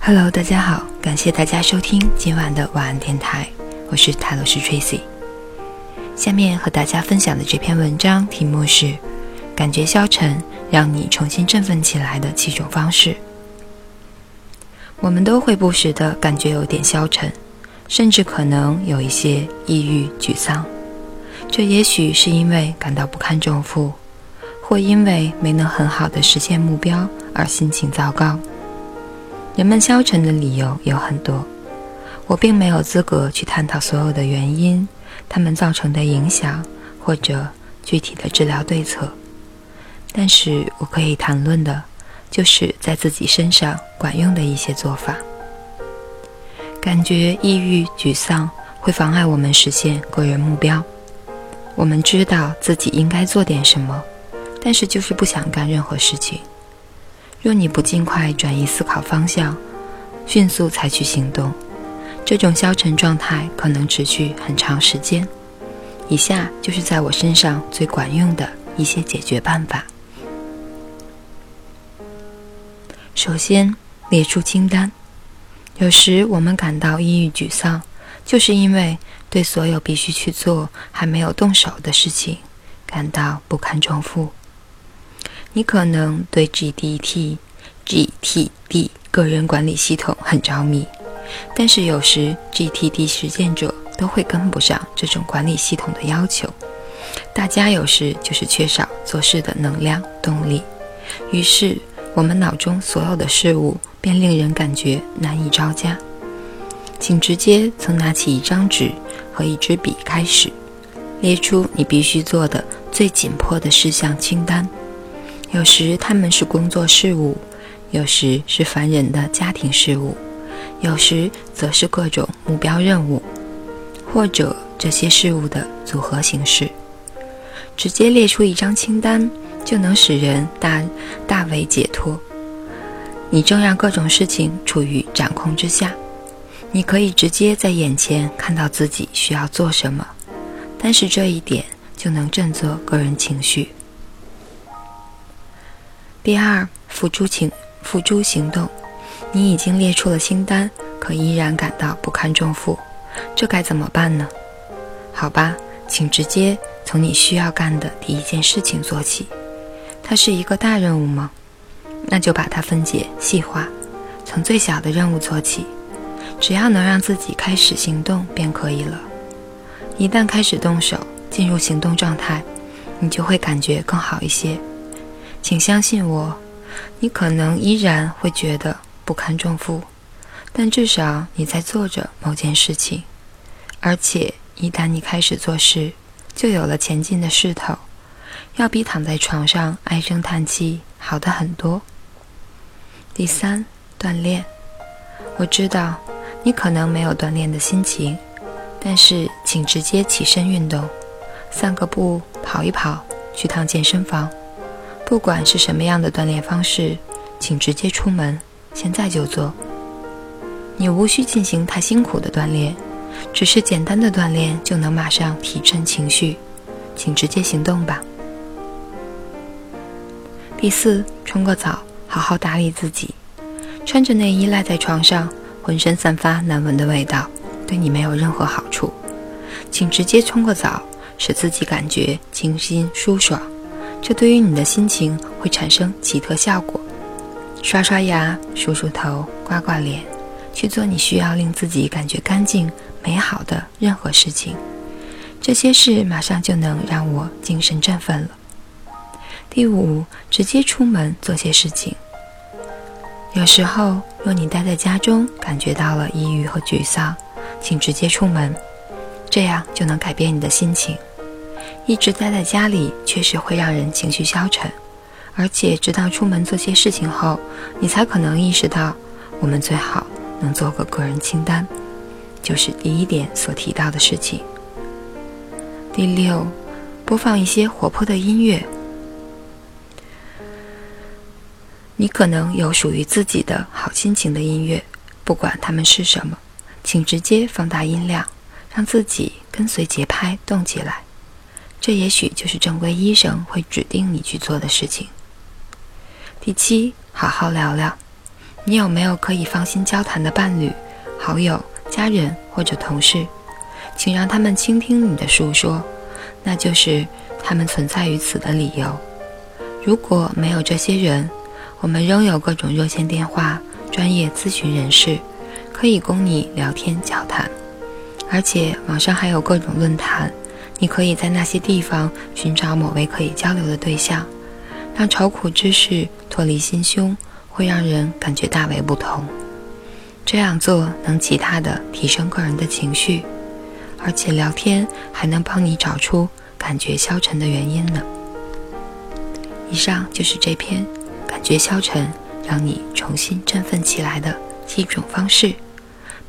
Hello，大家好，感谢大家收听今晚的晚安电台，我是泰罗斯 Tracy。下面和大家分享的这篇文章题目是“感觉消沉，让你重新振奋起来的七种方式”。我们都会不时的感觉有点消沉，甚至可能有一些抑郁、沮丧。这也许是因为感到不堪重负，或因为没能很好的实现目标而心情糟糕。人们消沉的理由有很多，我并没有资格去探讨所有的原因、他们造成的影响或者具体的治疗对策。但是我可以谈论的，就是在自己身上管用的一些做法。感觉抑郁、沮丧会妨碍我们实现个人目标。我们知道自己应该做点什么，但是就是不想干任何事情。若你不尽快转移思考方向，迅速采取行动，这种消沉状态可能持续很长时间。以下就是在我身上最管用的一些解决办法。首先，列出清单。有时我们感到抑郁沮丧，就是因为对所有必须去做还没有动手的事情感到不堪重负。你可能对 GDT、GTD 个人管理系统很着迷，但是有时 GTD 实践者都会跟不上这种管理系统的要求。大家有时就是缺少做事的能量动力，于是我们脑中所有的事物便令人感觉难以招架。请直接从拿起一张纸和一支笔开始，列出你必须做的最紧迫的事项清单。有时他们是工作事务，有时是烦人的家庭事务，有时则是各种目标任务，或者这些事物的组合形式。直接列出一张清单，就能使人大大为解脱。你正让各种事情处于掌控之下，你可以直接在眼前看到自己需要做什么，但是这一点就能振作个人情绪。第二，付诸行付诸行动。你已经列出了清单，可依然感到不堪重负，这该怎么办呢？好吧，请直接从你需要干的第一件事情做起。它是一个大任务吗？那就把它分解细化，从最小的任务做起。只要能让自己开始行动便可以了。一旦开始动手，进入行动状态，你就会感觉更好一些。请相信我，你可能依然会觉得不堪重负，但至少你在做着某件事情，而且一旦你开始做事，就有了前进的势头，要比躺在床上唉声叹气好的很多。第三，锻炼。我知道你可能没有锻炼的心情，但是请直接起身运动，散个步，跑一跑，去趟健身房。不管是什么样的锻炼方式，请直接出门，现在就做。你无需进行太辛苦的锻炼，只是简单的锻炼就能马上提振情绪，请直接行动吧。第四，冲个澡，好好打理自己。穿着内衣赖在床上，浑身散发难闻的味道，对你没有任何好处。请直接冲个澡，使自己感觉清新舒爽。这对于你的心情会产生奇特效果。刷刷牙、梳梳头、刮刮脸，去做你需要令自己感觉干净、美好的任何事情。这些事马上就能让我精神振奋了。第五，直接出门做些事情。有时候，若你待在家中，感觉到了抑郁和沮丧，请直接出门，这样就能改变你的心情。一直待在家里确实会让人情绪消沉，而且直到出门做些事情后，你才可能意识到，我们最好能做个个人清单，就是第一点所提到的事情。第六，播放一些活泼的音乐。你可能有属于自己的好心情的音乐，不管它们是什么，请直接放大音量，让自己跟随节拍动起来。这也许就是正规医生会指定你去做的事情。第七，好好聊聊。你有没有可以放心交谈的伴侣、好友、家人或者同事？请让他们倾听你的诉说，那就是他们存在于此的理由。如果没有这些人，我们仍有各种热线电话、专业咨询人士，可以供你聊天交谈。而且网上还有各种论坛，你可以在那些地方寻找某位可以交流的对象，让愁苦之事脱离心胸。会让人感觉大为不同。这样做能极大的提升个人的情绪，而且聊天还能帮你找出感觉消沉的原因呢。以上就是这篇绝消沉，让你重新振奋起来的几种方式。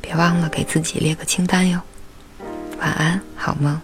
别忘了给自己列个清单哟。晚安，好梦。